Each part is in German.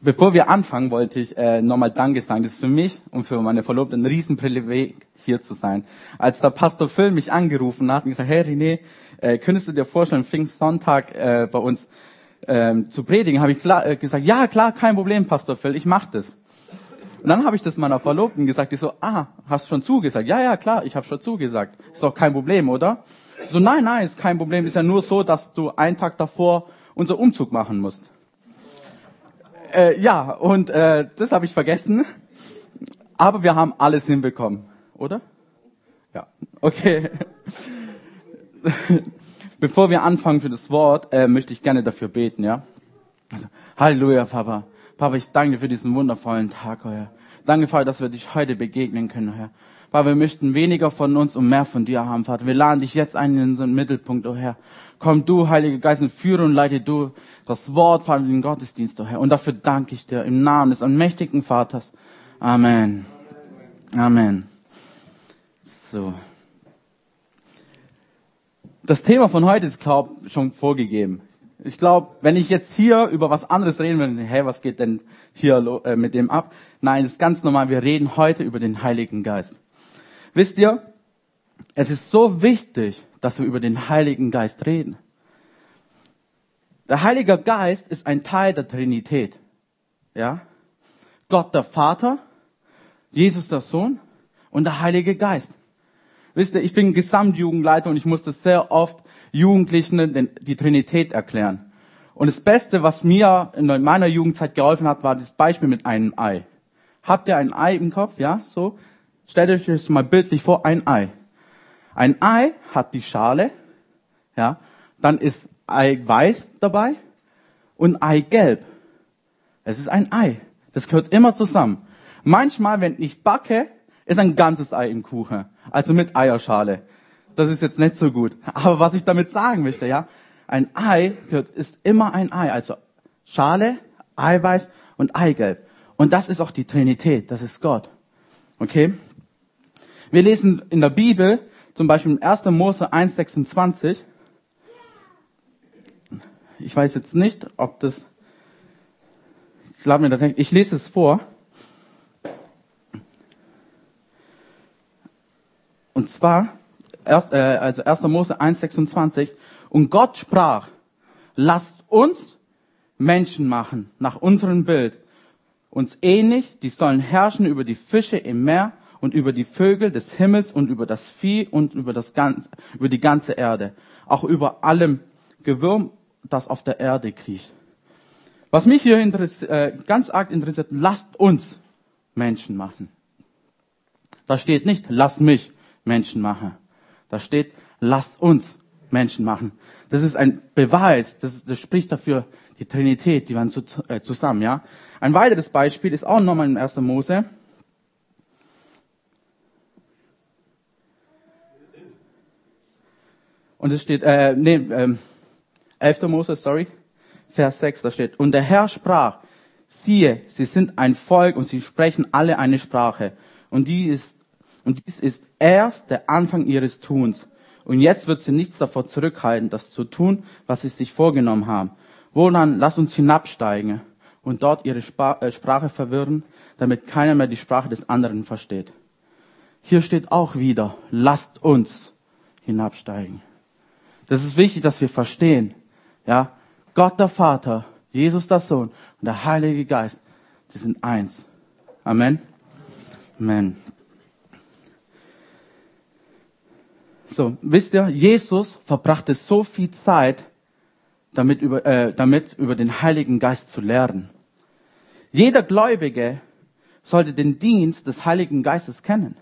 Bevor wir anfangen, wollte ich äh, nochmal Danke sagen. Das ist für mich und für meine Verlobte ein Riesenprivileg, hier zu sein. Als der Pastor Phil mich angerufen hat und gesagt, hey René, äh, könntest du dir vorstellen, Pfingstsonntag äh, bei uns ähm, zu predigen, habe ich klar, äh, gesagt, ja klar, kein Problem, Pastor Phil, ich mach das. Und dann habe ich das meiner Verlobten gesagt, die so, ah, hast schon zugesagt? Ja, ja, klar, ich habe schon zugesagt. Ist doch kein Problem, oder? So, nein, nein, ist kein Problem. Ist ja nur so, dass du einen Tag davor unser Umzug machen musst. Äh, ja, und äh, das habe ich vergessen. Aber wir haben alles hinbekommen, oder? Ja, okay. Bevor wir anfangen für das Wort, äh, möchte ich gerne dafür beten, ja? Also, Halleluja, Papa. Papa, ich danke dir für diesen wundervollen Tag, Herr. Danke, Vater, dass wir dich heute begegnen können, Herr. Papa, wir möchten weniger von uns und mehr von dir haben, Vater. Wir laden dich jetzt ein in unseren Mittelpunkt, oh Herr. Komm du, Heiliger Geist, und führe und leite du das Wort, Vater, den Gottesdienst, oh Herr. Und dafür danke ich dir im Namen des allmächtigen Vaters. Amen. Amen. So. Das Thema von heute ist, glaub, schon vorgegeben. Ich glaube, wenn ich jetzt hier über was anderes reden würde, hey, was geht denn hier äh, mit dem ab? Nein, das ist ganz normal. Wir reden heute über den Heiligen Geist. Wisst ihr, es ist so wichtig, dass wir über den Heiligen Geist reden. Der Heilige Geist ist ein Teil der Trinität. Ja? Gott der Vater, Jesus der Sohn und der Heilige Geist. Wisst ihr, ich bin Gesamtjugendleiter und ich musste sehr oft Jugendlichen die Trinität erklären. Und das Beste, was mir in meiner Jugendzeit geholfen hat, war das Beispiel mit einem Ei. Habt ihr ein Ei im Kopf? Ja, so. Stellt euch das mal bildlich vor, ein Ei. Ein Ei hat die Schale, ja, dann ist Eiweiß dabei und Eigelb. Es ist ein Ei. Das gehört immer zusammen. Manchmal, wenn ich backe, ist ein ganzes Ei im Kuchen. Also mit Eierschale. Das ist jetzt nicht so gut. Aber was ich damit sagen möchte, ja, ein Ei gehört, ist immer ein Ei. Also Schale, Eiweiß und Eigelb. Und das ist auch die Trinität. Das ist Gott. Okay? Wir lesen in der Bibel, zum Beispiel in 1. Mose 1,26. Ich weiß jetzt nicht, ob das, ich glaube mir, das, ich lese es vor. Und zwar, erst, äh, also 1. Mose 1,26. Und Gott sprach, lasst uns Menschen machen, nach unserem Bild, uns ähnlich, die sollen herrschen über die Fische im Meer und über die Vögel des Himmels und über das Vieh und über, das ganze, über die ganze Erde. Auch über allem Gewürm, das auf der Erde kriecht. Was mich hier äh, ganz arg interessiert, lasst uns Menschen machen. Da steht nicht, lass mich Menschen machen. Da steht, lasst uns Menschen machen. Das ist ein Beweis, das, das spricht dafür die Trinität, die waren zu, äh, zusammen, ja. Ein weiteres Beispiel ist auch nochmal in 1. Mose. Und es steht, äh, nee, ähm, 11. Mose, sorry, Vers 6, da steht, und der Herr sprach, siehe, sie sind ein Volk und sie sprechen alle eine Sprache. Und die ist, und dies ist erst der Anfang ihres Tuns. Und jetzt wird sie nichts davor zurückhalten, das zu tun, was sie sich vorgenommen haben. Wohlan, lass uns hinabsteigen und dort ihre äh, Sprache verwirren, damit keiner mehr die Sprache des anderen versteht. Hier steht auch wieder, lasst uns hinabsteigen. Das ist wichtig, dass wir verstehen. Ja, Gott der Vater, Jesus der Sohn und der Heilige Geist, die sind eins. Amen. Amen. So, wisst ihr, Jesus verbrachte so viel Zeit, damit über, äh, damit über den Heiligen Geist zu lernen. Jeder Gläubige sollte den Dienst des Heiligen Geistes kennen.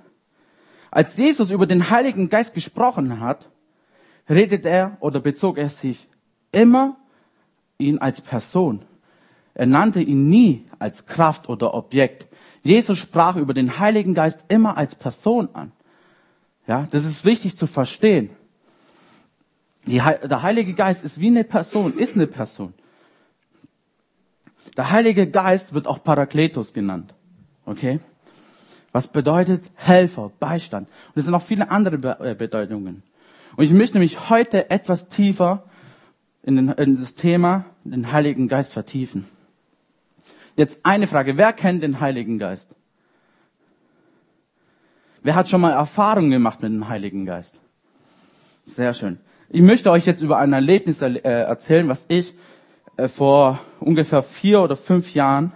Als Jesus über den Heiligen Geist gesprochen hat, redet er oder bezog er sich immer ihn als Person. Er nannte ihn nie als Kraft oder Objekt. Jesus sprach über den Heiligen Geist immer als Person an. Ja, das ist wichtig zu verstehen. Die, der Heilige Geist ist wie eine Person, ist eine Person. Der Heilige Geist wird auch Parakletos genannt. Okay? Was bedeutet Helfer, Beistand? Und es sind auch viele andere äh, Bedeutungen. Und ich möchte mich heute etwas tiefer in, den, in das Thema, den Heiligen Geist vertiefen. Jetzt eine Frage. Wer kennt den Heiligen Geist? Wer hat schon mal Erfahrungen gemacht mit dem Heiligen Geist? Sehr schön. Ich möchte euch jetzt über ein Erlebnis äh, erzählen, was ich äh, vor ungefähr vier oder fünf Jahren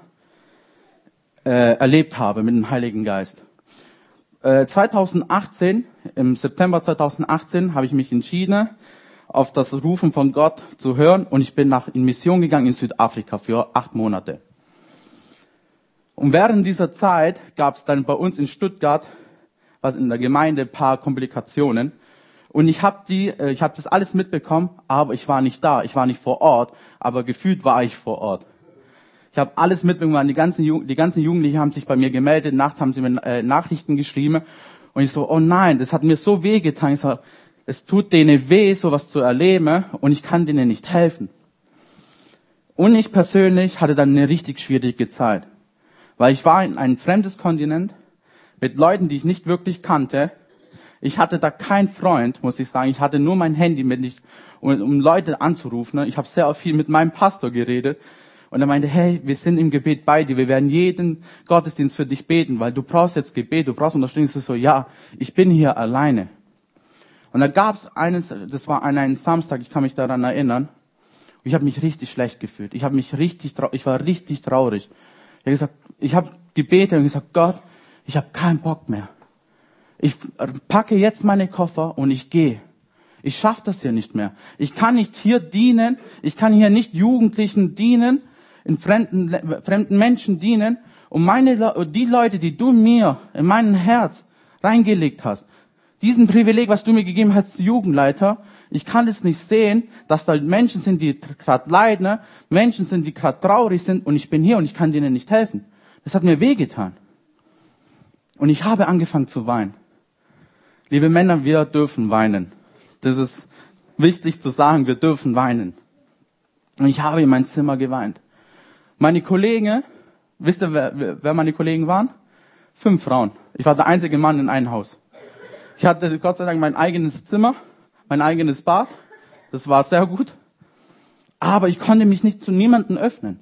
äh, erlebt habe mit dem Heiligen Geist. 2018, im September 2018, habe ich mich entschieden, auf das Rufen von Gott zu hören und ich bin nach in Mission gegangen in Südafrika für acht Monate. Und während dieser Zeit gab es dann bei uns in Stuttgart was in der Gemeinde paar Komplikationen. Und ich habe die, äh, ich habe das alles mitbekommen, aber ich war nicht da, ich war nicht vor Ort, aber gefühlt war ich vor Ort. Ich habe alles mitbekommen, die ganzen, die ganzen Jugendlichen haben sich bei mir gemeldet, nachts haben sie mir äh, Nachrichten geschrieben und ich so, oh nein, das hat mir so weh getan. Ich so, es tut denen weh, sowas zu erleben und ich kann denen nicht helfen. Und ich persönlich hatte dann eine richtig schwierige Zeit, weil ich war in ein fremdes Kontinent, mit Leuten, die ich nicht wirklich kannte. Ich hatte da keinen Freund, muss ich sagen. Ich hatte nur mein Handy mit, nicht, um, um Leute anzurufen. Ich habe sehr viel mit meinem Pastor geredet. Und er meinte, hey, wir sind im Gebet bei dir. Wir werden jeden Gottesdienst für dich beten, weil du brauchst jetzt Gebet, du brauchst Unterstützung. Ich so, ja, ich bin hier alleine. Und da gab es eines, das war an einem Samstag, ich kann mich daran erinnern. Ich habe mich richtig schlecht gefühlt. Ich habe mich richtig, ich war richtig traurig. Ich habe gesagt, ich habe gebetet und gesagt, Gott, ich habe keinen Bock mehr. Ich packe jetzt meine Koffer und ich gehe. Ich schaffe das hier nicht mehr. Ich kann nicht hier dienen. Ich kann hier nicht Jugendlichen dienen, in fremden, fremden Menschen dienen. Und meine, die Leute, die du mir in mein Herz reingelegt hast, diesen Privileg, was du mir gegeben hast, Jugendleiter, ich kann es nicht sehen, dass da Menschen sind, die gerade leiden, Menschen sind, die gerade traurig sind und ich bin hier und ich kann denen nicht helfen. Das hat mir wehgetan. Und ich habe angefangen zu weinen. Liebe Männer, wir dürfen weinen. Das ist wichtig zu sagen, wir dürfen weinen. Und ich habe in mein Zimmer geweint. Meine Kollegen, wisst ihr, wer, wer meine Kollegen waren? Fünf Frauen. Ich war der einzige Mann in einem Haus. Ich hatte Gott sei Dank mein eigenes Zimmer, mein eigenes Bad. Das war sehr gut. Aber ich konnte mich nicht zu niemandem öffnen.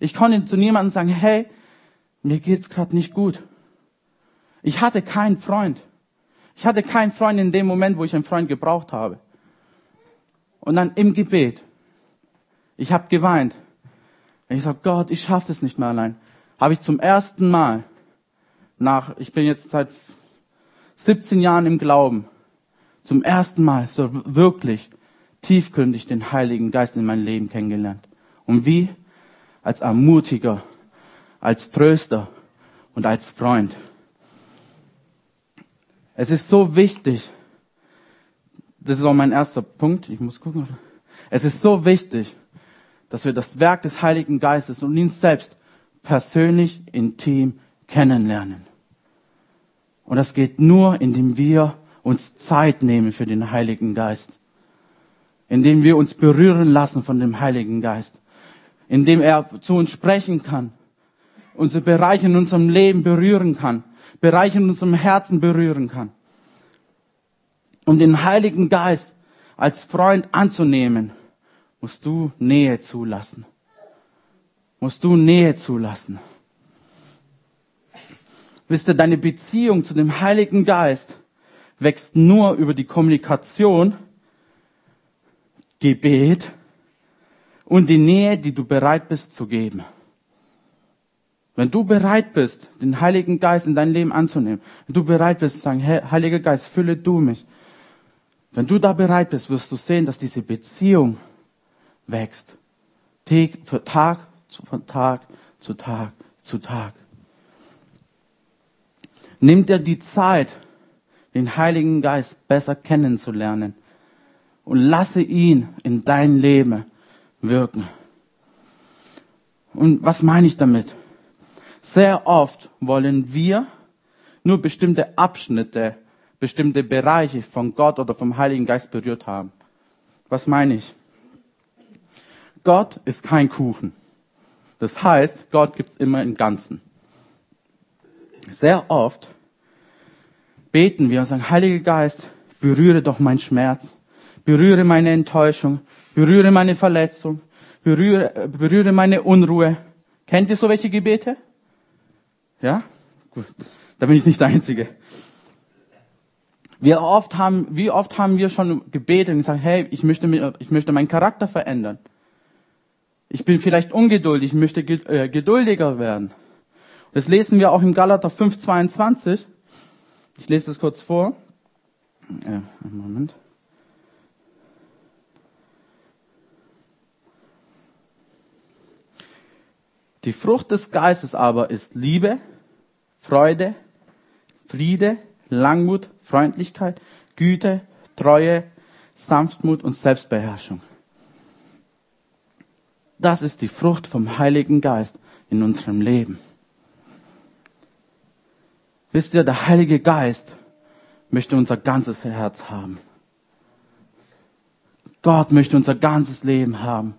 Ich konnte zu niemandem sagen, hey, mir geht's gerade nicht gut. Ich hatte keinen Freund. Ich hatte keinen Freund in dem Moment, wo ich einen Freund gebraucht habe. Und dann im Gebet. Ich habe geweint. Ich sag, Gott, ich schaffe das nicht mehr allein. Habe ich zum ersten Mal nach, ich bin jetzt seit 17 Jahren im Glauben, zum ersten Mal so wirklich tiefgründig den Heiligen Geist in mein Leben kennengelernt. Und wie? Als Ermutiger, als Tröster und als Freund. Es ist so wichtig. Das ist auch mein erster Punkt. Ich muss gucken. Es ist so wichtig, dass wir das Werk des Heiligen Geistes und ihn selbst persönlich, intim kennenlernen. Und das geht nur, indem wir uns Zeit nehmen für den Heiligen Geist. Indem wir uns berühren lassen von dem Heiligen Geist. Indem er zu uns sprechen kann. Unsere Bereiche in unserem Leben berühren kann. Bereiche in unserem Herzen berühren kann. Um den Heiligen Geist als Freund anzunehmen, musst du Nähe zulassen. Musst du Nähe zulassen. Wisst ihr, deine Beziehung zu dem Heiligen Geist wächst nur über die Kommunikation, Gebet und die Nähe, die du bereit bist zu geben. Wenn du bereit bist, den Heiligen Geist in dein Leben anzunehmen, wenn du bereit bist zu sagen, Heiliger Geist, fülle du mich. Wenn du da bereit bist, wirst du sehen, dass diese Beziehung wächst. Tag von Tag zu Tag zu Tag. Nimm dir die Zeit, den Heiligen Geist besser kennenzulernen und lasse ihn in dein Leben wirken. Und was meine ich damit? Sehr oft wollen wir nur bestimmte Abschnitte, bestimmte Bereiche von Gott oder vom Heiligen Geist berührt haben. Was meine ich? Gott ist kein Kuchen. Das heißt, Gott gibt's immer im Ganzen. Sehr oft beten wir und sagen, Heiliger Geist, berühre doch meinen Schmerz, berühre meine Enttäuschung, berühre meine Verletzung, berühre, berühre meine Unruhe, Kennt ihr so welche Gebete? Ja? Gut. Da bin ich nicht der Einzige. Wie oft haben, wie oft haben wir schon gebetet und gesagt, hey, ich möchte, ich möchte meinen Charakter verändern. Ich bin vielleicht ungeduldig, ich möchte äh, geduldiger werden. Das lesen wir auch im Galater 5,22. Ich lese das kurz vor. Ja, einen Moment. Die Frucht des Geistes aber ist Liebe, Freude, Friede, Langmut, Freundlichkeit, Güte, Treue, Sanftmut und Selbstbeherrschung. Das ist die Frucht vom Heiligen Geist in unserem Leben. Wisst ihr, der Heilige Geist möchte unser ganzes Herz haben. Gott möchte unser ganzes Leben haben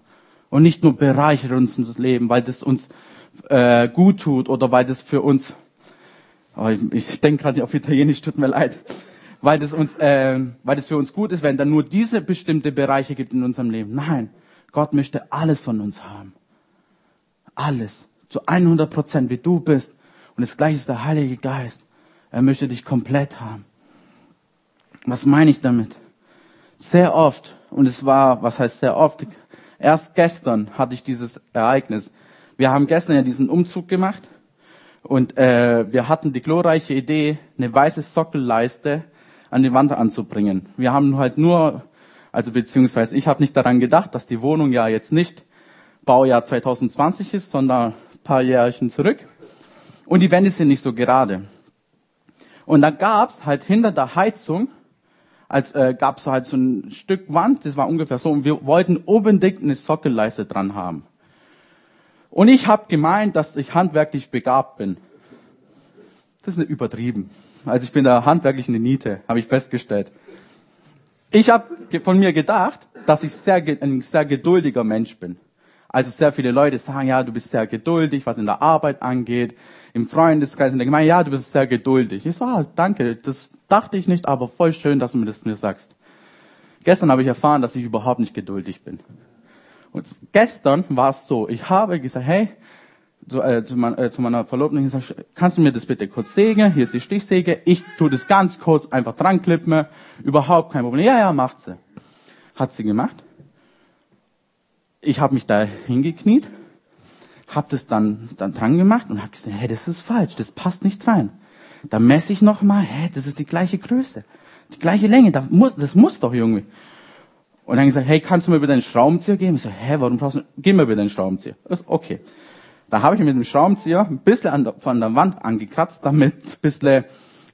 und nicht nur bereichert uns das Leben, weil das uns äh, gut tut oder weil das für uns, oh, ich, ich denke gerade auf Italienisch, tut mir leid, weil das uns, äh, weil das für uns gut ist, wenn dann nur diese bestimmte Bereiche gibt in unserem Leben. Nein, Gott möchte alles von uns haben. Alles. Zu 100 Prozent, wie du bist. Und das gleiche ist der Heilige Geist. Er möchte dich komplett haben. Was meine ich damit? Sehr oft, und es war, was heißt sehr oft, erst gestern hatte ich dieses Ereignis. Wir haben gestern ja diesen Umzug gemacht und äh, wir hatten die glorreiche Idee, eine weiße Sockelleiste an die Wand anzubringen. Wir haben halt nur also beziehungsweise ich habe nicht daran gedacht, dass die Wohnung ja jetzt nicht Baujahr 2020 ist, sondern ein paar Jährchen zurück. Und die Wände sind nicht so gerade. Und da gab's halt hinter der Heizung, als äh, gab's so halt so ein Stück Wand, das war ungefähr so, und wir wollten unbedingt eine Sockelleiste dran haben. Und ich habe gemeint, dass ich handwerklich begabt bin. Das ist nicht übertrieben. Also ich bin da handwerklich eine Niete, habe ich festgestellt. Ich habe von mir gedacht, dass ich sehr, ein sehr geduldiger Mensch bin. Also sehr viele Leute sagen, ja, du bist sehr geduldig, was in der Arbeit angeht, im Freundeskreis, in der Gemeinde, ja, du bist sehr geduldig. Ich so, ah, danke, das dachte ich nicht, aber voll schön, dass du mir das mir sagst. Gestern habe ich erfahren, dass ich überhaupt nicht geduldig bin. Und gestern war es so, ich habe gesagt, hey, zu, äh, zu, mein, äh, zu meiner Verlobten gesagt, kannst du mir das bitte kurz sägen? Hier ist die Stichsäge. Ich tue das ganz kurz einfach dran klippen. Überhaupt kein Problem. Ja, ja, macht sie. Hat sie gemacht. Ich habe mich da hingekniet, habe das dann, dann dran gemacht und habe gesagt, hey, das ist falsch, das passt nicht rein. Da messe ich nochmal, hey, das ist die gleiche Größe, die gleiche Länge, das muss, das muss doch irgendwie. Und dann gesagt, hey, kannst du mir bitte einen Schraubenzieher geben? Ich so, hä, warum brauchst du, gib mir bitte einen Schraubenzieher. Das ist okay. Da habe ich mit dem Schraubenzieher ein bisschen der, von der Wand angekratzt, damit ein bisschen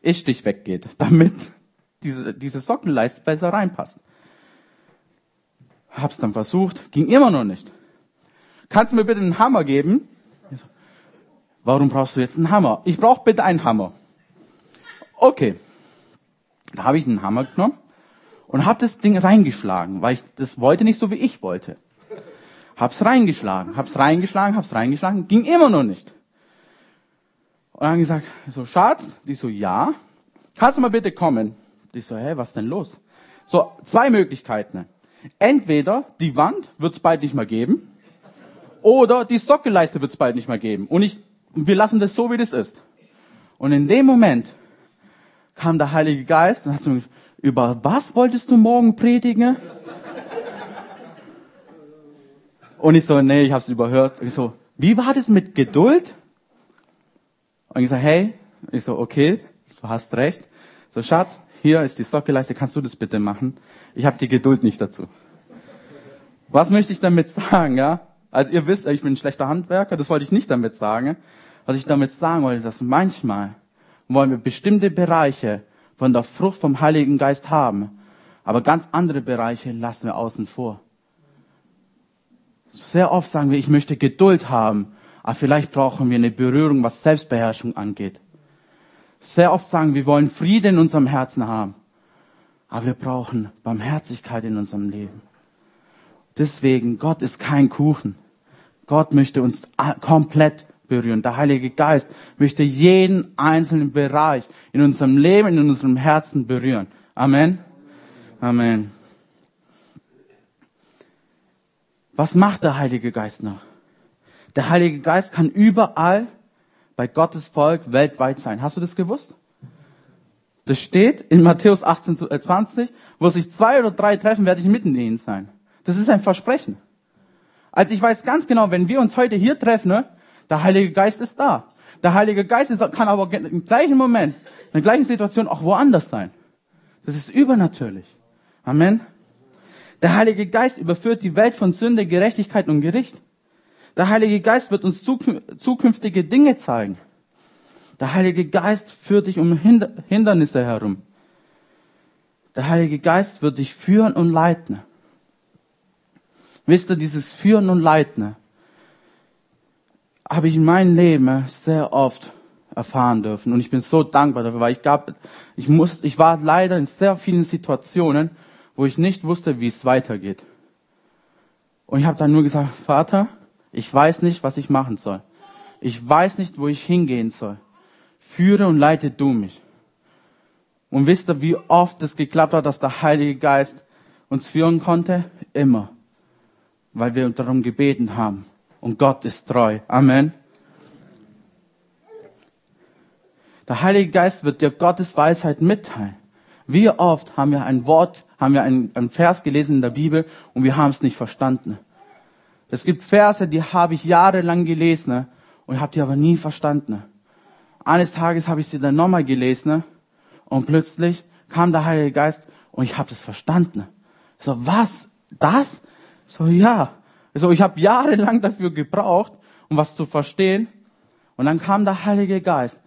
Estrich weggeht, damit diese, diese Sockenleiste besser reinpasst. Hab's dann versucht, ging immer noch nicht. Kannst du mir bitte einen Hammer geben? So, Warum brauchst du jetzt einen Hammer? Ich brauche bitte einen Hammer. Okay. Da habe ich einen Hammer genommen und habe das Ding reingeschlagen, weil ich das wollte nicht so wie ich wollte. Hab's reingeschlagen, hab's reingeschlagen, hab's reingeschlagen, ging immer noch nicht. Und dann gesagt, so, Schatz, die so, ja, kannst du mal bitte kommen? Die so, hä, was denn los? So, zwei Möglichkeiten. Entweder die Wand wird's bald nicht mehr geben, oder die Sockelleiste wird's bald nicht mehr geben. Und ich, wir lassen das so, wie das ist. Und in dem Moment kam der Heilige Geist und hat so, über was wolltest du morgen predigen? Und ich so, nee, ich hab's überhört. ich so, wie war das mit Geduld? Und ich so, hey, ich so, okay, du hast recht. So, Schatz, hier ist die Sockelleiste, kannst du das bitte machen? Ich habe die Geduld nicht dazu. Was möchte ich damit sagen, ja? Also ihr wisst, ich bin ein schlechter Handwerker, das wollte ich nicht damit sagen. Was ich damit sagen wollte, dass manchmal wollen wir bestimmte Bereiche von der Frucht vom Heiligen Geist haben, aber ganz andere Bereiche lassen wir außen vor. Sehr oft sagen wir, ich möchte Geduld haben, aber vielleicht brauchen wir eine Berührung, was Selbstbeherrschung angeht. Sehr oft sagen wir, wir wollen Frieden in unserem Herzen haben, aber wir brauchen Barmherzigkeit in unserem Leben. Deswegen, Gott ist kein Kuchen. Gott möchte uns komplett berühren. Der Heilige Geist möchte jeden einzelnen Bereich in unserem Leben, in unserem Herzen berühren. Amen. Amen. Was macht der Heilige Geist noch? Der Heilige Geist kann überall bei Gottes Volk weltweit sein. Hast du das gewusst? Das steht in Matthäus 18, 20, äh, wo sich zwei oder drei treffen, werde ich mitten in ihnen sein. Das ist ein Versprechen. Also ich weiß ganz genau, wenn wir uns heute hier treffen, ne, der Heilige Geist ist da. Der Heilige Geist ist, kann aber im gleichen Moment, in der gleichen Situation auch woanders sein. Das ist übernatürlich. Amen. Der Heilige Geist überführt die Welt von Sünde, Gerechtigkeit und Gericht. Der Heilige Geist wird uns zukünftige Dinge zeigen. Der Heilige Geist führt dich um Hindernisse herum. Der Heilige Geist wird dich führen und leiten. Wisst ihr, dieses Führen und Leiten habe ich in meinem Leben sehr oft erfahren dürfen. Und ich bin so dankbar dafür, weil ich gab, ich muss, ich war leider in sehr vielen Situationen, wo ich nicht wusste, wie es weitergeht. Und ich habe dann nur gesagt, Vater, ich weiß nicht, was ich machen soll. Ich weiß nicht, wo ich hingehen soll. Führe und leite du mich. Und wisst ihr, wie oft es geklappt hat, dass der Heilige Geist uns führen konnte? Immer weil wir darum gebeten haben. Und Gott ist treu. Amen. Der Heilige Geist wird dir Gottes Weisheit mitteilen. Wie oft haben wir ein Wort, haben wir einen, einen Vers gelesen in der Bibel und wir haben es nicht verstanden. Es gibt Verse, die habe ich jahrelang gelesen und habe die aber nie verstanden. Eines Tages habe ich sie dann nochmal gelesen und plötzlich kam der Heilige Geist und ich habe es verstanden. So, was? Das? So, ja. So, ich habe jahrelang dafür gebraucht, um was zu verstehen. Und dann kam der Heilige Geist.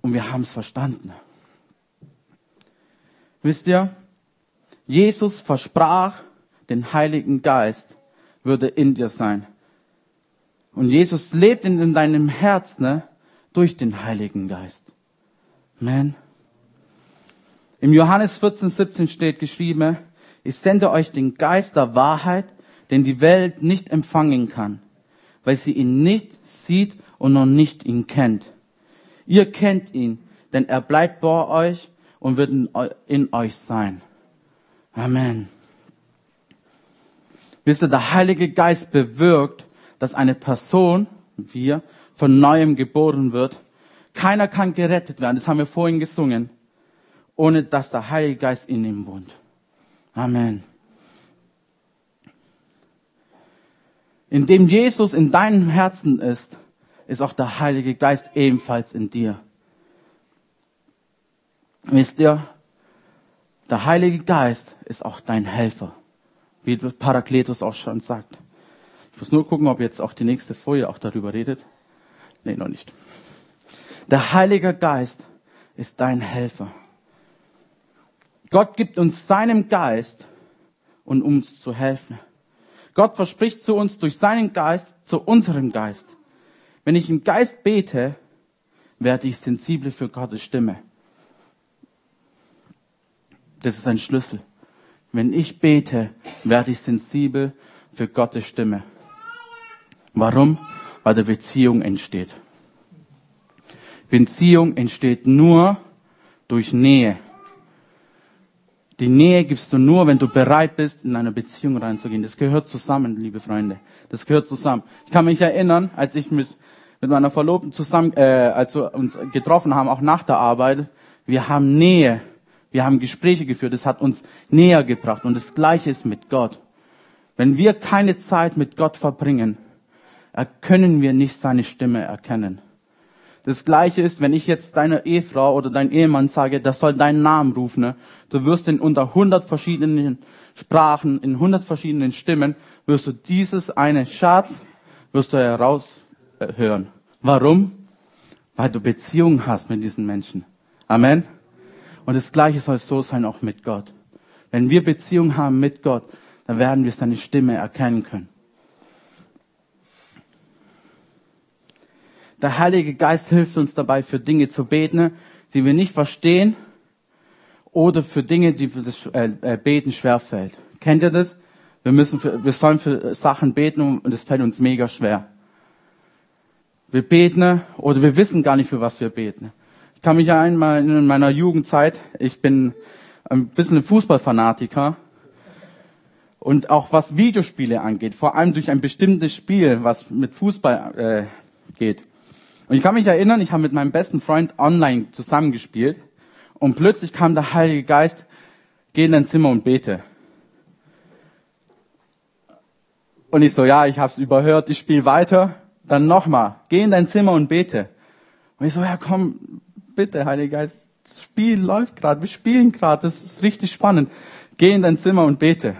Und wir haben es verstanden. Wisst ihr, Jesus versprach, den Heiligen Geist würde in dir sein. Und Jesus lebt in deinem Herz, ne, durch den Heiligen Geist. Amen. Im Johannes 14, 17 steht geschrieben, ich sende euch den Geist der Wahrheit, den die Welt nicht empfangen kann, weil sie ihn nicht sieht und noch nicht ihn kennt. Ihr kennt ihn, denn er bleibt bei euch und wird in euch sein. Amen. Wisst ihr, der Heilige Geist bewirkt, dass eine Person, wir, von neuem geboren wird. Keiner kann gerettet werden, das haben wir vorhin gesungen, ohne dass der Heilige Geist in ihm wohnt. Amen. Indem Jesus in deinem Herzen ist, ist auch der Heilige Geist ebenfalls in dir. Wisst ihr, der Heilige Geist ist auch dein Helfer, wie Parakletus auch schon sagt. Ich muss nur gucken, ob jetzt auch die nächste Folie auch darüber redet. Nee, noch nicht. Der Heilige Geist ist dein Helfer. Gott gibt uns seinem Geist, um uns zu helfen. Gott verspricht zu uns durch seinen Geist, zu unserem Geist. Wenn ich im Geist bete, werde ich sensibel für Gottes Stimme. Das ist ein Schlüssel. Wenn ich bete, werde ich sensibel für Gottes Stimme. Warum? Weil der Beziehung entsteht. Beziehung entsteht nur durch Nähe. Die Nähe gibst du nur, wenn du bereit bist, in eine Beziehung reinzugehen. Das gehört zusammen, liebe Freunde. Das gehört zusammen. Ich kann mich erinnern, als ich mit, mit meiner Verlobten zusammen, äh, als wir uns getroffen haben, auch nach der Arbeit, wir haben Nähe, wir haben Gespräche geführt. Das hat uns näher gebracht. Und das Gleiche ist mit Gott. Wenn wir keine Zeit mit Gott verbringen, können wir nicht seine Stimme erkennen. Das gleiche ist, wenn ich jetzt deiner Ehefrau oder dein Ehemann sage, das soll deinen Namen rufen, ne? du wirst in unter hundert verschiedenen Sprachen, in hundert verschiedenen Stimmen, wirst du dieses eine Schatz, wirst du heraushören. Warum? Weil du Beziehungen hast mit diesen Menschen. Amen. Und das Gleiche soll so sein auch mit Gott. Wenn wir Beziehungen haben mit Gott, dann werden wir seine Stimme erkennen können. Der Heilige Geist hilft uns dabei, für Dinge zu beten, die wir nicht verstehen oder für Dinge, die für das äh, äh, Beten schwerfällt. Kennt ihr das? Wir müssen für, wir sollen für Sachen beten und es fällt uns mega schwer. Wir beten oder wir wissen gar nicht, für was wir beten. Ich kann mich einmal in meiner Jugendzeit, ich bin ein bisschen ein Fußballfanatiker Und auch was Videospiele angeht, vor allem durch ein bestimmtes Spiel, was mit Fußball äh, geht. Und ich kann mich erinnern, ich habe mit meinem besten Freund online zusammengespielt und plötzlich kam der Heilige Geist, geh in dein Zimmer und bete. Und ich so, ja, ich hab's überhört, ich spiele weiter. Dann nochmal, geh in dein Zimmer und bete. Und ich so, ja komm, bitte, Heiliger Geist, das Spiel läuft gerade, wir spielen gerade, das ist richtig spannend. Geh in dein Zimmer und bete.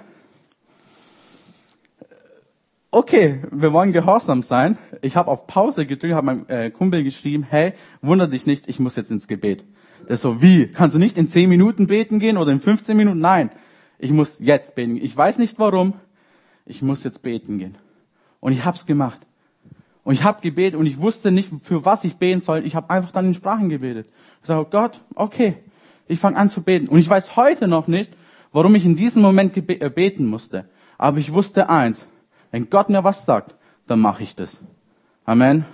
Okay, wir wollen gehorsam sein. Ich habe auf Pause gedrückt, habe meinem äh, Kumpel geschrieben, hey, wunder dich nicht, ich muss jetzt ins Gebet. Der so, wie? Kannst du nicht in 10 Minuten beten gehen oder in 15 Minuten? Nein, ich muss jetzt beten. Ich weiß nicht warum, ich muss jetzt beten gehen. Und ich hab's gemacht. Und ich habe gebetet und ich wusste nicht, für was ich beten soll. Ich habe einfach dann in Sprachen gebetet. Ich sage, Gott, okay, ich fange an zu beten. Und ich weiß heute noch nicht, warum ich in diesem Moment äh, beten musste. Aber ich wusste eins, wenn Gott mir was sagt, dann mache ich das. Amen.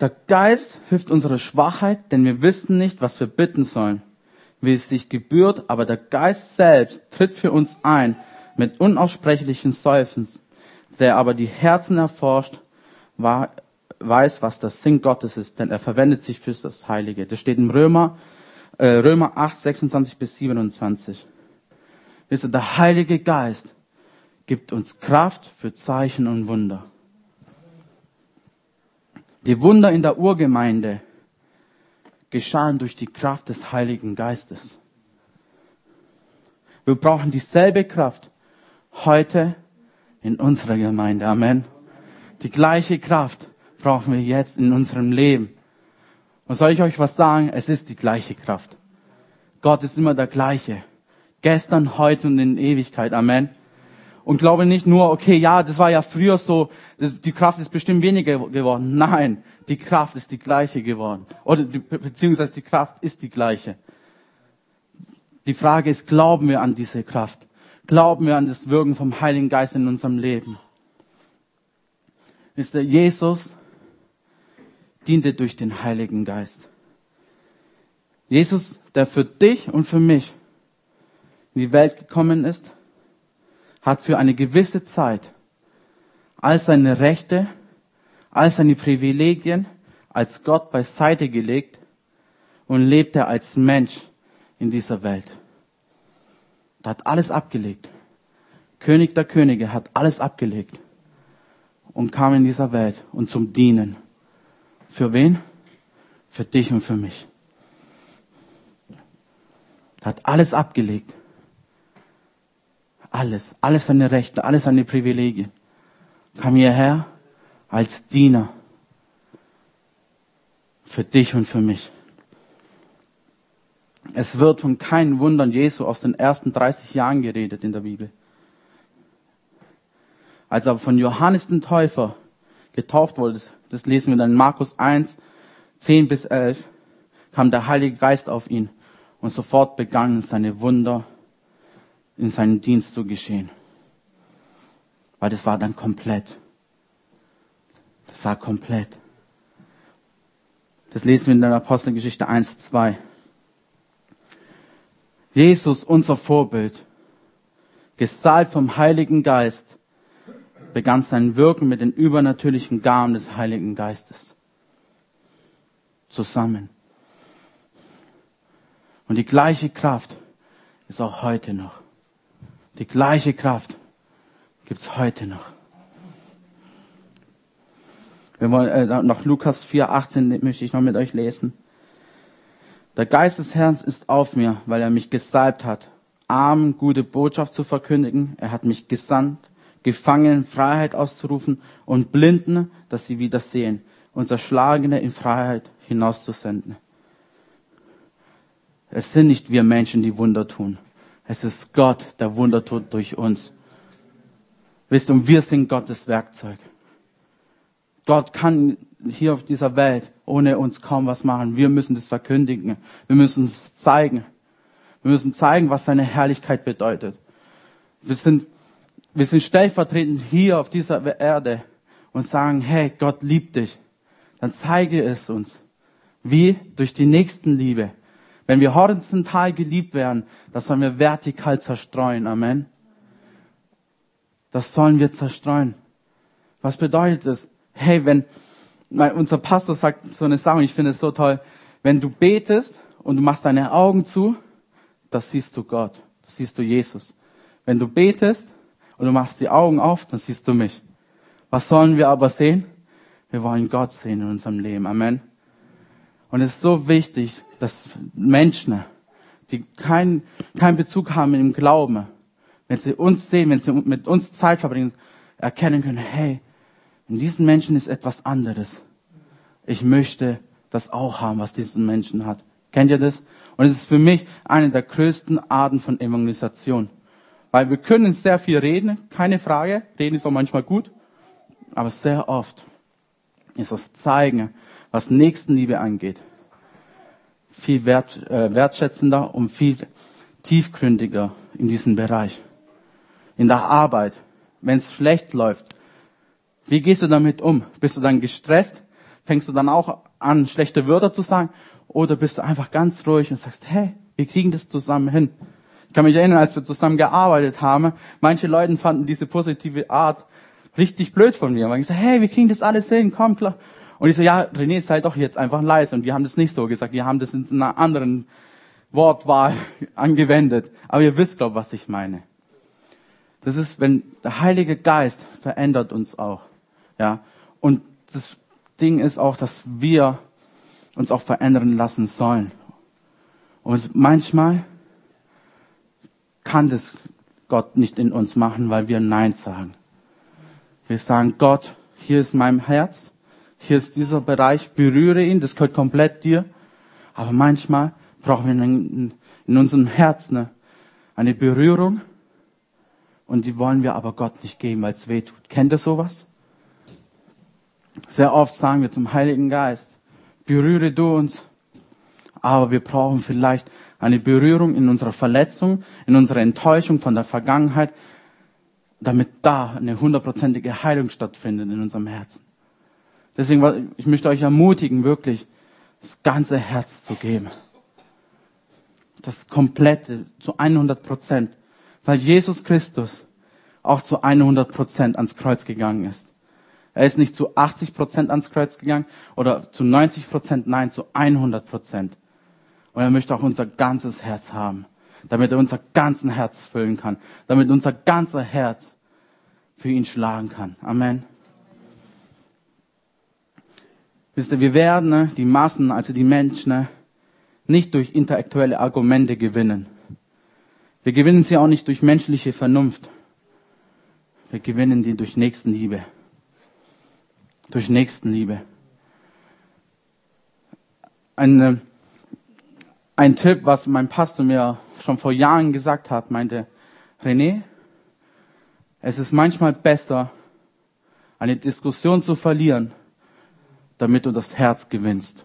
Der Geist hilft unserer Schwachheit, denn wir wissen nicht, was wir bitten sollen, wie es sich gebührt, aber der Geist selbst tritt für uns ein mit unaussprechlichen Seufens, der aber die Herzen erforscht, weiß, was das Sinn Gottes ist, denn er verwendet sich für das Heilige. Das steht im Römer, äh, Römer 8, 26 bis 27. Wisst ihr, der Heilige Geist gibt uns Kraft für Zeichen und Wunder. Die Wunder in der Urgemeinde geschahen durch die Kraft des Heiligen Geistes. Wir brauchen dieselbe Kraft heute in unserer Gemeinde. Amen. Die gleiche Kraft brauchen wir jetzt in unserem Leben. Und soll ich euch was sagen? Es ist die gleiche Kraft. Gott ist immer der gleiche. Gestern, heute und in Ewigkeit. Amen. Und glaube nicht nur, okay, ja, das war ja früher so, die Kraft ist bestimmt weniger geworden. Nein, die Kraft ist die gleiche geworden. Oder beziehungsweise die Kraft ist die gleiche. Die Frage ist, glauben wir an diese Kraft? Glauben wir an das Wirken vom Heiligen Geist in unserem Leben? Ist der Jesus diente durch den Heiligen Geist. Jesus, der für dich und für mich in die Welt gekommen ist, hat für eine gewisse Zeit all seine Rechte, all seine Privilegien als Gott beiseite gelegt und lebte als Mensch in dieser Welt. Er hat alles abgelegt. König der Könige hat alles abgelegt und kam in dieser Welt und zum Dienen. Für wen? Für dich und für mich. Hat alles abgelegt alles, alles seine Rechte, alles seine Privilegien. Kam hierher als Diener für dich und für mich. Es wird von keinen Wundern Jesu aus den ersten 30 Jahren geredet in der Bibel. Als er von Johannes den Täufer getauft wurde, das lesen wir dann in Markus 1, 10 bis 11, kam der Heilige Geist auf ihn und sofort begannen seine Wunder in seinem Dienst zu geschehen. Weil das war dann komplett. Das war komplett. Das lesen wir in der Apostelgeschichte 1, 2. Jesus, unser Vorbild, gesalbt vom Heiligen Geist, begann sein Wirken mit den übernatürlichen Gaben des Heiligen Geistes. Zusammen. Und die gleiche Kraft ist auch heute noch. Die gleiche Kraft gibt's heute noch. Wir wollen äh, noch Lukas 4, 18 möchte ich noch mit euch lesen. Der Geist des Herrn ist auf mir, weil er mich gesalbt hat, Armen gute Botschaft zu verkündigen. Er hat mich gesandt, Gefangenen Freiheit auszurufen und Blinden, dass sie wieder sehen und Zerschlagene in Freiheit hinauszusenden. Es sind nicht wir Menschen, die Wunder tun. Es ist Gott, der Wunder tut durch uns. Wisst ihr, wir sind Gottes Werkzeug. Gott kann hier auf dieser Welt ohne uns kaum was machen. Wir müssen das verkündigen. Wir müssen es zeigen. Wir müssen zeigen, was seine Herrlichkeit bedeutet. Wir sind, wir sind stellvertretend hier auf dieser Erde und sagen, hey, Gott liebt dich. Dann zeige es uns. Wie? Durch die Nächstenliebe. Wenn wir horizontal geliebt werden, das sollen wir vertikal zerstreuen. Amen. Das sollen wir zerstreuen. Was bedeutet das? Hey, wenn, unser Pastor sagt so eine Sache, ich finde es so toll, wenn du betest und du machst deine Augen zu, das siehst du Gott, das siehst du Jesus. Wenn du betest und du machst die Augen auf, dann siehst du mich. Was sollen wir aber sehen? Wir wollen Gott sehen in unserem Leben. Amen. Und es ist so wichtig, dass Menschen, die keinen keinen Bezug haben mit dem Glauben, wenn sie uns sehen, wenn sie mit uns Zeit verbringen, erkennen können, hey, in diesen Menschen ist etwas anderes. Ich möchte das auch haben, was diesen Menschen hat. Kennt ihr das? Und es ist für mich eine der größten Arten von Evangelisation. Weil wir können sehr viel reden, keine Frage. Reden ist auch manchmal gut. Aber sehr oft ist das Zeigen, was Nächstenliebe angeht, viel wert, äh, wertschätzender und viel tiefgründiger in diesem Bereich. In der Arbeit, wenn es schlecht läuft, wie gehst du damit um? Bist du dann gestresst? Fängst du dann auch an, schlechte Wörter zu sagen? Oder bist du einfach ganz ruhig und sagst, hey, wir kriegen das zusammen hin. Ich kann mich erinnern, als wir zusammen gearbeitet haben, manche Leute fanden diese positive Art richtig blöd von mir. Ich so, hey, wir kriegen das alles hin, komm, klar. Und ich so, ja, René, sei doch jetzt einfach leise. Und wir haben das nicht so gesagt, wir haben das in einer anderen Wortwahl angewendet. Aber ihr wisst, glaube was ich meine. Das ist, wenn der Heilige Geist verändert uns auch. Ja. Und das Ding ist auch, dass wir uns auch verändern lassen sollen. Und manchmal kann das Gott nicht in uns machen, weil wir Nein sagen. Wir sagen, Gott, hier ist mein Herz, hier ist dieser Bereich, berühre ihn, das gehört komplett dir. Aber manchmal brauchen wir in, unserem Herzen eine Berührung und die wollen wir aber Gott nicht geben, weil es weh tut. Kennt ihr sowas? Sehr oft sagen wir zum Heiligen Geist, berühre du uns. Aber wir brauchen vielleicht eine Berührung in unserer Verletzung, in unserer Enttäuschung von der Vergangenheit, damit da eine hundertprozentige Heilung stattfindet in unserem Herzen. Deswegen, ich möchte euch ermutigen, wirklich das ganze Herz zu geben. Das komplette, zu 100 Prozent. Weil Jesus Christus auch zu 100 Prozent ans Kreuz gegangen ist. Er ist nicht zu 80 Prozent ans Kreuz gegangen oder zu 90 Prozent, nein, zu 100 Prozent. Und er möchte auch unser ganzes Herz haben, damit er unser ganzes Herz füllen kann, damit unser ganzes Herz für ihn schlagen kann. Amen. Wisst ihr, wir werden ne, die Massen, also die Menschen, ne, nicht durch intellektuelle Argumente gewinnen. Wir gewinnen sie auch nicht durch menschliche Vernunft. Wir gewinnen die durch Nächstenliebe durch Nächstenliebe. Ein, ein Tipp, was mein Pastor mir schon vor Jahren gesagt hat, meinte, René, es ist manchmal besser, eine Diskussion zu verlieren, damit du das Herz gewinnst.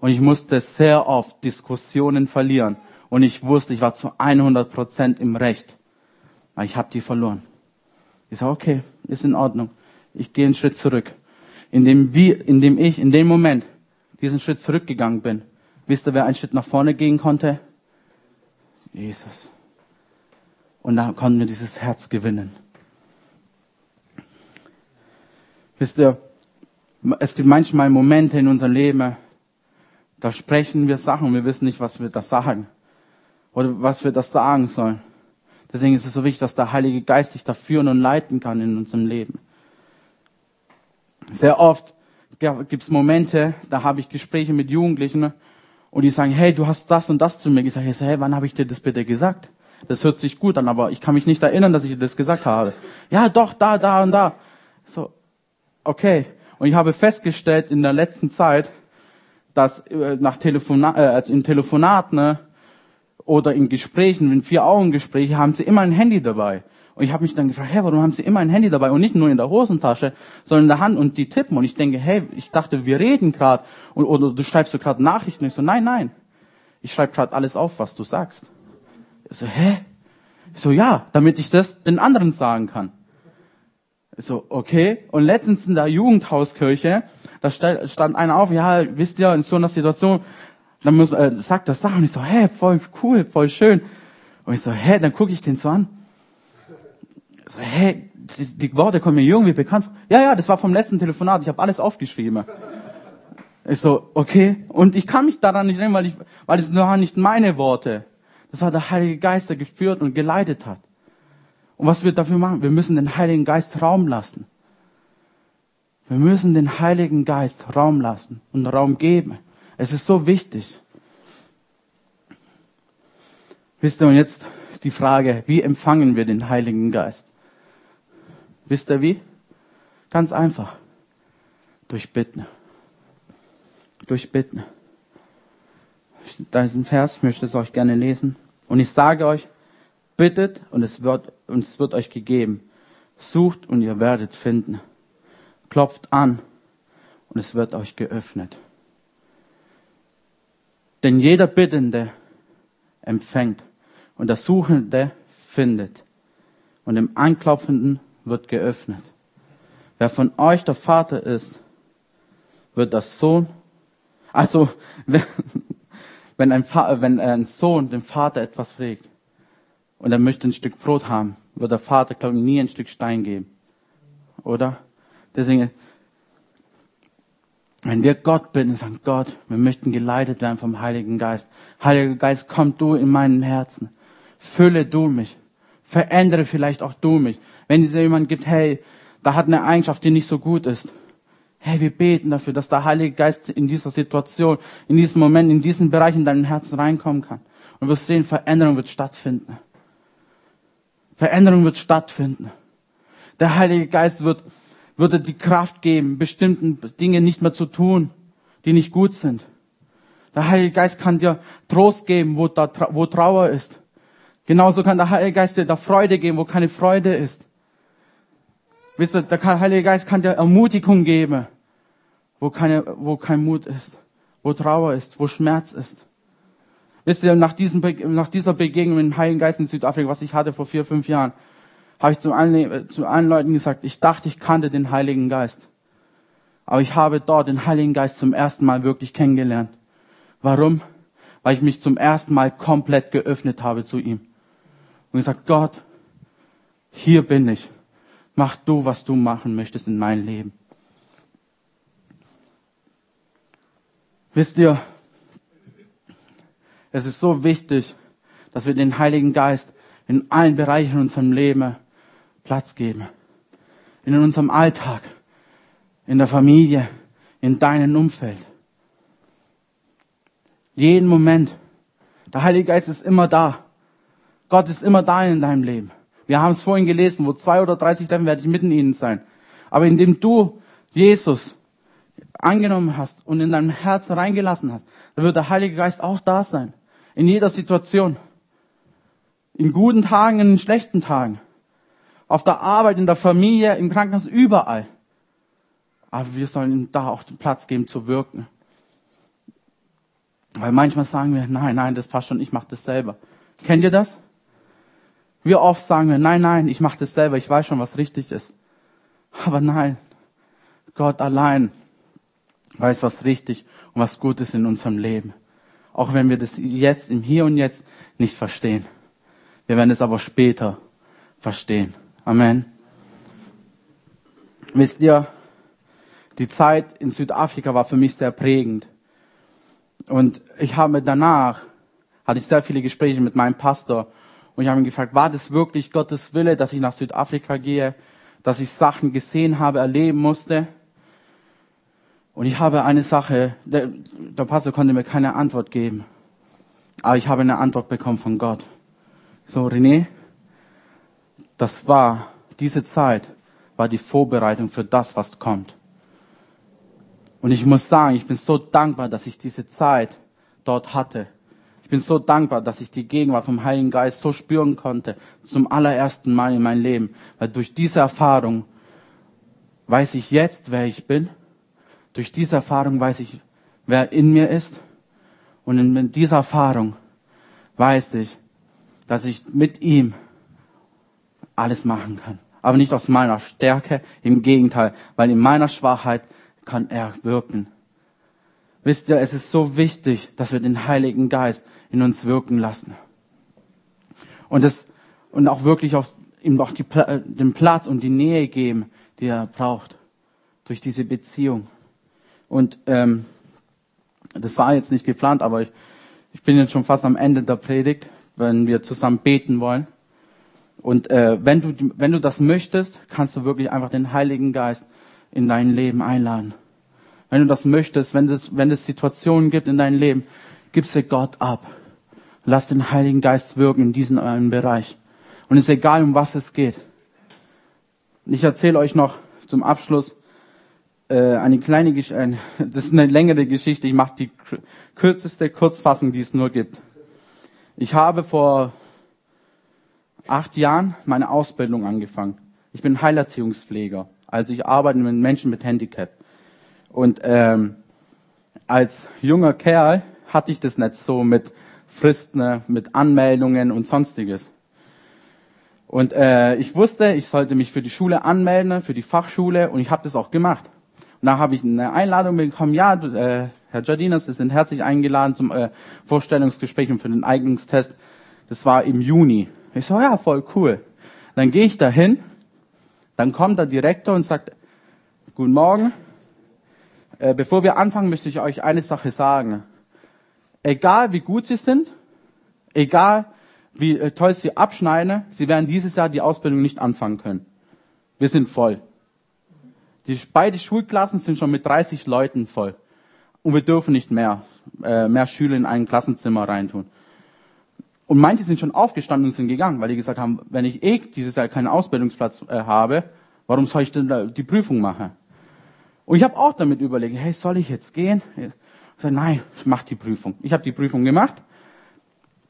Und ich musste sehr oft Diskussionen verlieren. Und ich wusste, ich war zu 100 Prozent im Recht. Aber ich habe die verloren. Ich sage, okay, ist in Ordnung ich gehe einen Schritt zurück. Indem wir, indem ich in dem Moment diesen Schritt zurückgegangen bin, wisst ihr, wer einen Schritt nach vorne gehen konnte? Jesus. Und da konnten wir dieses Herz gewinnen. Wisst ihr, es gibt manchmal Momente in unserem Leben, da sprechen wir Sachen, wir wissen nicht, was wir da sagen. Oder was wir das sagen sollen. Deswegen ist es so wichtig, dass der Heilige Geist sich da führen und leiten kann in unserem Leben. Sehr oft gibt es Momente, da habe ich Gespräche mit Jugendlichen und die sagen, hey, du hast das und das zu mir gesagt. Ich sage, hey, wann habe ich dir das bitte gesagt? Das hört sich gut an, aber ich kann mich nicht erinnern, dass ich dir das gesagt habe. Ja, doch, da, da und da. So, okay. Und ich habe festgestellt in der letzten Zeit, dass äh, nach Telefona äh, also in Telefonaten ne, oder in Gesprächen, in vier Augen Gespräche, haben sie immer ein Handy dabei. Und ich habe mich dann gefragt, hey, warum haben sie immer ein Handy dabei und nicht nur in der Hosentasche, sondern in der Hand und die tippen. Und ich denke, hey, ich dachte, wir reden gerade oder du schreibst so gerade Nachrichten. Ich so, nein, nein, ich schreibe gerade alles auf, was du sagst. Ich so, hä? Ich so, ja, damit ich das den anderen sagen kann. Ich so, okay. Und letztens in der Jugendhauskirche, da stand einer auf, ja, wisst ihr, in so einer Situation dann muss, äh, sagt das da und ich so, hä, voll cool, voll schön. Und ich so, hä, dann gucke ich den so an. So, hä, die, die Worte kommen mir irgendwie bekannt. Ja, ja, das war vom letzten Telefonat. Ich habe alles aufgeschrieben. Ich so, okay. Und ich kann mich daran nicht erinnern, weil, ich, weil es waren nicht meine Worte. Das war der Heilige Geist, der geführt und geleitet hat. Und was wir dafür machen? Wir müssen den Heiligen Geist Raum lassen. Wir müssen den Heiligen Geist Raum lassen und Raum geben. Es ist so wichtig. Wisst ihr, und jetzt die Frage, wie empfangen wir den Heiligen Geist? Wisst ihr wie? Ganz einfach. Durch Bitten. Durch Bitten. Da ist ein Vers, ich möchte es euch gerne lesen. Und ich sage euch, bittet und es wird, und es wird euch gegeben. Sucht und ihr werdet finden. Klopft an und es wird euch geöffnet. Denn jeder Bittende empfängt und der Suchende findet und dem Anklopfenden wird geöffnet. Wer von euch der Vater ist, wird das Sohn, also wenn ein, wenn ein Sohn dem Vater etwas fragt und er möchte ein Stück Brot haben, wird der Vater, glaube ich, nie ein Stück Stein geben. Oder? Deswegen, wenn wir Gott bitten, sagen Gott, wir möchten geleitet werden vom Heiligen Geist. Heiliger Geist, komm du in meinem Herzen. Fülle du mich. Verändere vielleicht auch du mich. Wenn es jemand gibt, hey, da hat eine Eigenschaft, die nicht so gut ist. Hey, wir beten dafür, dass der Heilige Geist in dieser Situation, in diesem Moment, in diesen Bereich in deinem Herzen reinkommen kann. Und wir sehen, Veränderung wird stattfinden. Veränderung wird stattfinden. Der Heilige Geist wird, dir die Kraft geben, bestimmten Dinge nicht mehr zu tun, die nicht gut sind. Der Heilige Geist kann dir Trost geben, wo, da, wo Trauer ist. Genauso kann der Heilige Geist dir da Freude geben, wo keine Freude ist. Wisst ihr, der Heilige Geist kann dir Ermutigung geben, wo, keine, wo kein Mut ist, wo Trauer ist, wo Schmerz ist. Wisst ihr, nach, diesem, nach dieser Begegnung mit dem Heiligen Geist in Südafrika, was ich hatte vor vier, fünf Jahren, habe ich zu allen, zu allen Leuten gesagt, ich dachte, ich kannte den Heiligen Geist. Aber ich habe dort den Heiligen Geist zum ersten Mal wirklich kennengelernt. Warum? Weil ich mich zum ersten Mal komplett geöffnet habe zu ihm. Und gesagt, Gott, hier bin ich. Mach du, was du machen möchtest in mein Leben. Wisst ihr, es ist so wichtig, dass wir den Heiligen Geist in allen Bereichen unserem Leben Platz geben. In unserem Alltag, in der Familie, in deinem Umfeld. Jeden Moment. Der Heilige Geist ist immer da. Gott ist immer da in deinem Leben. Wir haben es vorhin gelesen, wo zwei oder dreißig treffen, werde ich mitten ihnen sein. Aber indem du Jesus angenommen hast und in deinem Herz reingelassen hast, dann wird der Heilige Geist auch da sein. In jeder Situation. In guten Tagen, in schlechten Tagen. Auf der Arbeit, in der Familie, im Krankenhaus, überall. Aber wir sollen ihm da auch den Platz geben zu wirken. Weil manchmal sagen wir, nein, nein, das passt schon, ich mache das selber. Kennt ihr das? Wie oft sagen wir, nein, nein, ich mache das selber, ich weiß schon, was richtig ist. Aber nein, Gott allein weiß, was richtig und was gut ist in unserem Leben. Auch wenn wir das jetzt, im Hier und Jetzt nicht verstehen. Wir werden es aber später verstehen. Amen. Wisst ihr, die Zeit in Südafrika war für mich sehr prägend. Und ich habe danach, hatte ich sehr viele Gespräche mit meinem Pastor und ich habe ihn gefragt, war das wirklich Gottes Wille, dass ich nach Südafrika gehe, dass ich Sachen gesehen habe, erleben musste? Und ich habe eine Sache, der, der Pastor konnte mir keine Antwort geben, aber ich habe eine Antwort bekommen von Gott. So, René, das war, diese Zeit war die Vorbereitung für das, was kommt. Und ich muss sagen, ich bin so dankbar, dass ich diese Zeit dort hatte. Ich bin so dankbar, dass ich die Gegenwart vom Heiligen Geist so spüren konnte, zum allerersten Mal in meinem Leben. Weil durch diese Erfahrung weiß ich jetzt, wer ich bin. Durch diese Erfahrung weiß ich, wer in mir ist. Und in dieser Erfahrung weiß ich, dass ich mit ihm alles machen kann. Aber nicht aus meiner Stärke, im Gegenteil, weil in meiner Schwachheit kann er wirken. Wisst ihr, es ist so wichtig, dass wir den Heiligen Geist in uns wirken lassen. Und das, und auch wirklich auch, ihm auch die, den Platz und die Nähe geben, die er braucht. Durch diese Beziehung. Und, ähm, das war jetzt nicht geplant, aber ich, ich bin jetzt schon fast am Ende der Predigt, wenn wir zusammen beten wollen. Und äh, wenn du wenn du das möchtest, kannst du wirklich einfach den Heiligen Geist in dein Leben einladen. Wenn du das möchtest, wenn es wenn es Situationen gibt in deinem Leben, gib sie Gott ab. Lass den Heiligen Geist wirken in diesem einen Bereich. Und es ist egal, um was es geht. Ich erzähle euch noch zum Abschluss äh, eine kleine Geschichte. Das ist eine längere Geschichte. Ich mache die kürzeste Kurzfassung, die es nur gibt. Ich habe vor acht Jahren meine Ausbildung angefangen. Ich bin Heilerziehungspfleger. Also ich arbeite mit Menschen mit Handicap. Und ähm, als junger Kerl hatte ich das nicht so mit Fristen, mit Anmeldungen und sonstiges. Und äh, ich wusste, ich sollte mich für die Schule anmelden, für die Fachschule, und ich habe das auch gemacht. Und da habe ich eine Einladung bekommen, ja, äh, Herr Jardinas, Sie sind herzlich eingeladen zum äh, Vorstellungsgespräch und für den Eignungstest. Das war im Juni. Ich so, ja, voll cool. Dann gehe ich dahin, dann kommt der Direktor und sagt, guten Morgen, äh, bevor wir anfangen, möchte ich euch eine Sache sagen. Egal wie gut Sie sind, egal wie äh, toll Sie abschneiden, Sie werden dieses Jahr die Ausbildung nicht anfangen können. Wir sind voll. Die, beide Schulklassen sind schon mit 30 Leuten voll. Und wir dürfen nicht mehr, äh, mehr Schüler in ein Klassenzimmer reintun. Und manche sind schon aufgestanden und sind gegangen, weil die gesagt haben, wenn ich eh dieses Jahr keinen Ausbildungsplatz äh, habe, warum soll ich denn die Prüfung machen? Und ich habe auch damit überlegt, hey, soll ich jetzt gehen? Ich sage, nein, ich mach die Prüfung. Ich habe die Prüfung gemacht,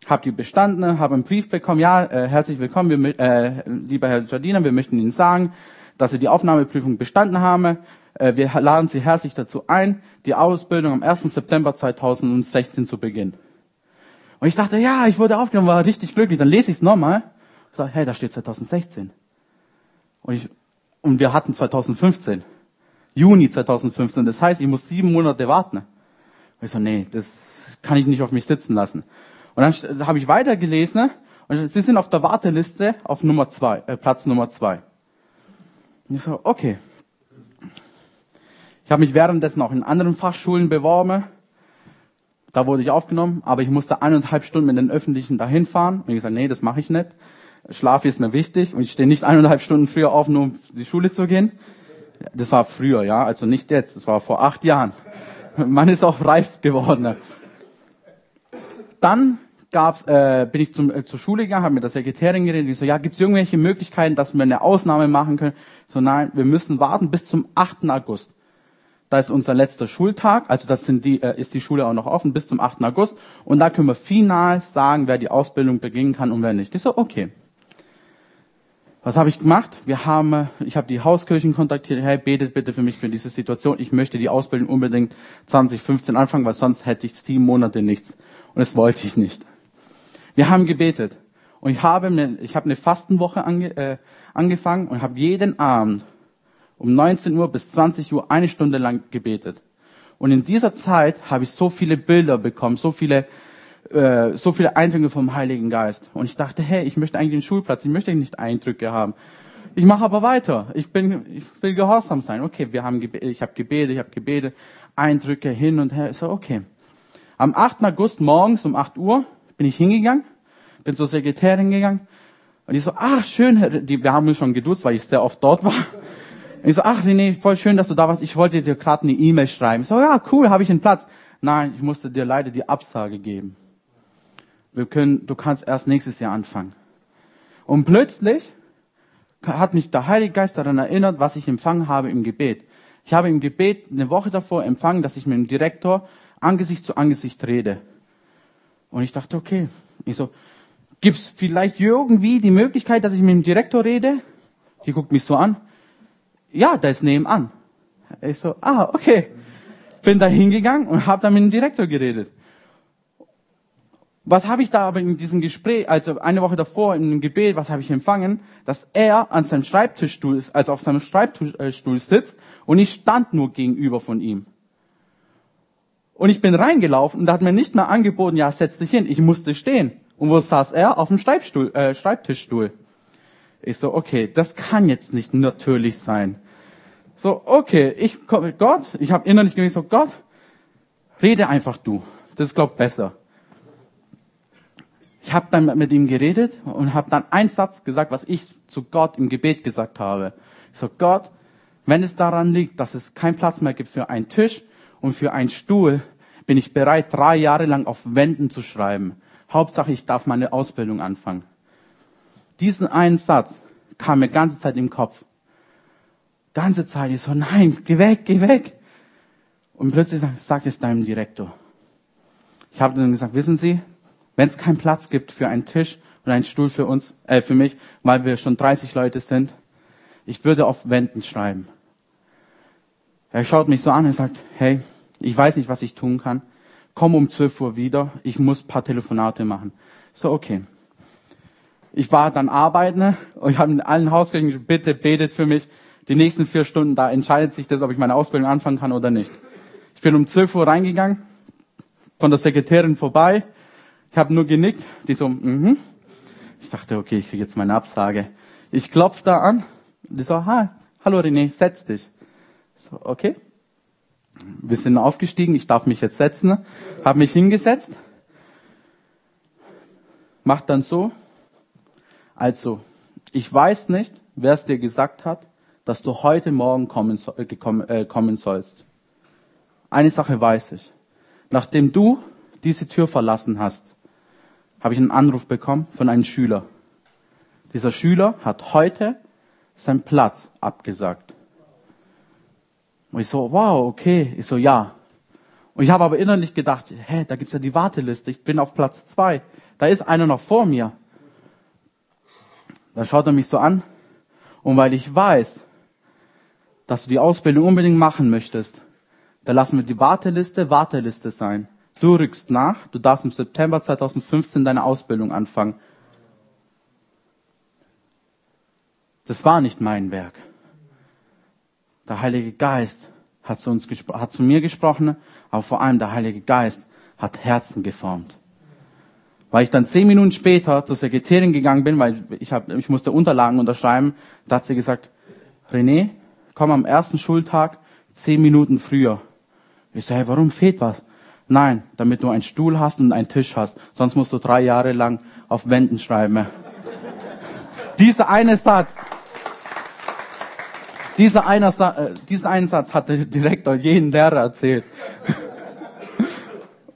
habe die bestanden, habe einen Brief bekommen, ja, äh, herzlich willkommen, wir, äh, lieber Herr Jardiner, wir möchten Ihnen sagen, dass Sie die Aufnahmeprüfung bestanden haben. Äh, wir laden Sie herzlich dazu ein, die Ausbildung am 1. September 2016 zu beginnen. Und ich dachte, ja, ich wurde aufgenommen, war richtig glücklich. Dann lese ich es nochmal und sage, hey, da steht 2016. Und, ich, und wir hatten 2015. Juni 2015. Das heißt, ich muss sieben Monate warten. Ich so, nee, das kann ich nicht auf mich sitzen lassen. Und dann habe ich weitergelesen und sie sind auf der Warteliste auf Nummer zwei, äh, Platz Nummer zwei. Und ich so, okay. Ich habe mich währenddessen auch in anderen Fachschulen beworben. Da wurde ich aufgenommen, aber ich musste eineinhalb Stunden mit den Öffentlichen dahin fahren. Und ich gesagt, nee, das mache ich nicht. Schlaf ist mir wichtig und ich stehe nicht eineinhalb Stunden früher auf, nur um die Schule zu gehen. Das war früher, ja, also nicht jetzt. Das war vor acht Jahren. Man ist auch reif geworden. Dann gab's, äh, bin ich zum, äh, zur Schule gegangen, habe mit der Sekretärin geredet. Die so, ja, gibt es irgendwelche Möglichkeiten, dass wir eine Ausnahme machen können? So, nein, wir müssen warten bis zum 8. August. Da ist unser letzter Schultag, also das sind die, äh, ist die Schule auch noch offen bis zum 8. August. Und da können wir final sagen, wer die Ausbildung beginnen kann und wer nicht. Ich so, okay. Was habe ich gemacht? Wir haben, äh, ich habe die Hauskirchen kontaktiert. Hey, betet bitte für mich für diese Situation. Ich möchte die Ausbildung unbedingt 2015 anfangen, weil sonst hätte ich sieben Monate nichts. Und das wollte ich nicht. Wir haben gebetet. Und ich habe, eine, ich habe eine Fastenwoche ange, äh, angefangen und habe jeden Abend um 19 Uhr bis 20 Uhr eine Stunde lang gebetet. Und in dieser Zeit habe ich so viele Bilder bekommen, so viele, äh, so viele Eindrücke vom Heiligen Geist. Und ich dachte, hey, ich möchte eigentlich den Schulplatz, ich möchte nicht Eindrücke haben. Ich mache aber weiter. Ich bin, ich will gehorsam sein. Okay, wir haben, ich habe gebetet, ich habe gebetet, Eindrücke hin und her. Ich so, okay. Am 8. August morgens um 8 Uhr bin ich hingegangen, bin zur Sekretärin gegangen und ich so, ach schön, die, wir haben uns schon geduzt, weil ich sehr oft dort war. Und ich so, ach René, voll schön, dass du da warst. Ich wollte dir gerade eine E-Mail schreiben. Ich so, ja, cool, habe ich einen Platz. Nein, ich musste dir leider die Absage geben. Wir können, du kannst erst nächstes Jahr anfangen. Und plötzlich hat mich der Heilige Geist daran erinnert, was ich empfangen habe im Gebet. Ich habe im Gebet eine Woche davor empfangen, dass ich mit dem Direktor Angesicht zu Angesicht rede. Und ich dachte, okay. Ich so, gibt's vielleicht irgendwie die Möglichkeit, dass ich mit dem Direktor rede? Die guckt mich so an. Ja, da ist nebenan. Ich so, ah, okay. Bin da hingegangen und habe dann mit dem Direktor geredet. Was habe ich da aber in diesem Gespräch, also eine Woche davor in dem Gebet, was habe ich empfangen? Dass er an seinem Schreibtischstuhl ist, also auf seinem Schreibtischstuhl sitzt und ich stand nur gegenüber von ihm. Und ich bin reingelaufen und da hat mir nicht mehr angeboten, ja, setz dich hin. Ich musste stehen. Und wo saß er? Auf dem Schreibstuhl, äh, Schreibtischstuhl. Ich so, okay, das kann jetzt nicht natürlich sein. So, okay, ich Gott, ich habe innerlich gedacht, so Gott, rede einfach du. Das ist glaub besser. Ich habe dann mit ihm geredet und habe dann einen Satz gesagt, was ich zu Gott im Gebet gesagt habe. Ich so, Gott, wenn es daran liegt, dass es keinen Platz mehr gibt für einen Tisch und für einen Stuhl, bin ich bereit, drei Jahre lang auf Wänden zu schreiben. Hauptsache, ich darf meine Ausbildung anfangen. Diesen einen Satz kam mir ganze Zeit im Kopf. Ganze Zeit, ich so, nein, geh weg, geh weg. Und plötzlich sag, sag es deinem Direktor. Ich habe dann gesagt, wissen Sie, wenn es keinen Platz gibt für einen Tisch und einen Stuhl für uns, äh, für mich, weil wir schon 30 Leute sind, ich würde auf Wänden schreiben. Er schaut mich so an und sagt, hey, ich weiß nicht, was ich tun kann. Komm um 12 Uhr wieder, ich muss paar Telefonate machen. So, okay. Ich war dann arbeiten und ich habe in allen Hausgängen, bitte betet für mich. Die nächsten vier Stunden, da entscheidet sich das, ob ich meine Ausbildung anfangen kann oder nicht. Ich bin um 12 Uhr reingegangen, von der Sekretärin vorbei, ich habe nur genickt, die so, mhm. Ich dachte, okay, ich kriege jetzt meine Absage. Ich klopf da an, die so, hi, hallo René, setz dich. So, okay. Wir sind aufgestiegen, ich darf mich jetzt setzen, habe mich hingesetzt, macht dann so, also, ich weiß nicht, wer es dir gesagt hat, dass du heute Morgen kommen, äh, äh, kommen sollst. Eine Sache weiß ich. Nachdem du diese Tür verlassen hast, habe ich einen Anruf bekommen von einem Schüler. Dieser Schüler hat heute seinen Platz abgesagt. Und ich so, wow, okay. Ich so, ja. Und ich habe aber innerlich gedacht, hä, da gibt's ja die Warteliste. Ich bin auf Platz zwei. Da ist einer noch vor mir. Da schaut er mich so an. Und weil ich weiß, dass du die Ausbildung unbedingt machen möchtest, da lassen wir die Warteliste Warteliste sein. Du rückst nach, du darfst im September 2015 deine Ausbildung anfangen. Das war nicht mein Werk. Der Heilige Geist hat zu uns hat zu mir gesprochen, aber vor allem der Heilige Geist hat Herzen geformt. Weil ich dann zehn Minuten später zur Sekretärin gegangen bin, weil ich, hab, ich musste Unterlagen unterschreiben, da hat sie gesagt, René, komm am ersten Schultag zehn Minuten früher. Ich so, hey, warum fehlt was? Nein, damit du einen Stuhl hast und einen Tisch hast. Sonst musst du drei Jahre lang auf Wänden schreiben. Dieser eine Satz, dieser eine, äh, diesen einen Satz hat der Direktor jeden Lehrer erzählt.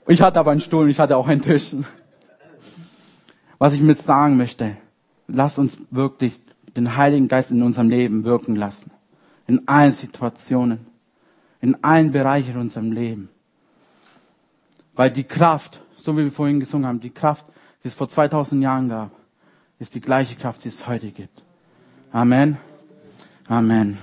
Ich hatte aber einen Stuhl und ich hatte auch einen Tisch. Was ich mit sagen möchte, lass uns wirklich den Heiligen Geist in unserem Leben wirken lassen. In allen Situationen, in allen Bereichen in unserem Leben. Weil die Kraft, so wie wir vorhin gesungen haben, die Kraft, die es vor 2000 Jahren gab, ist die gleiche Kraft, die es heute gibt. Amen. Amen.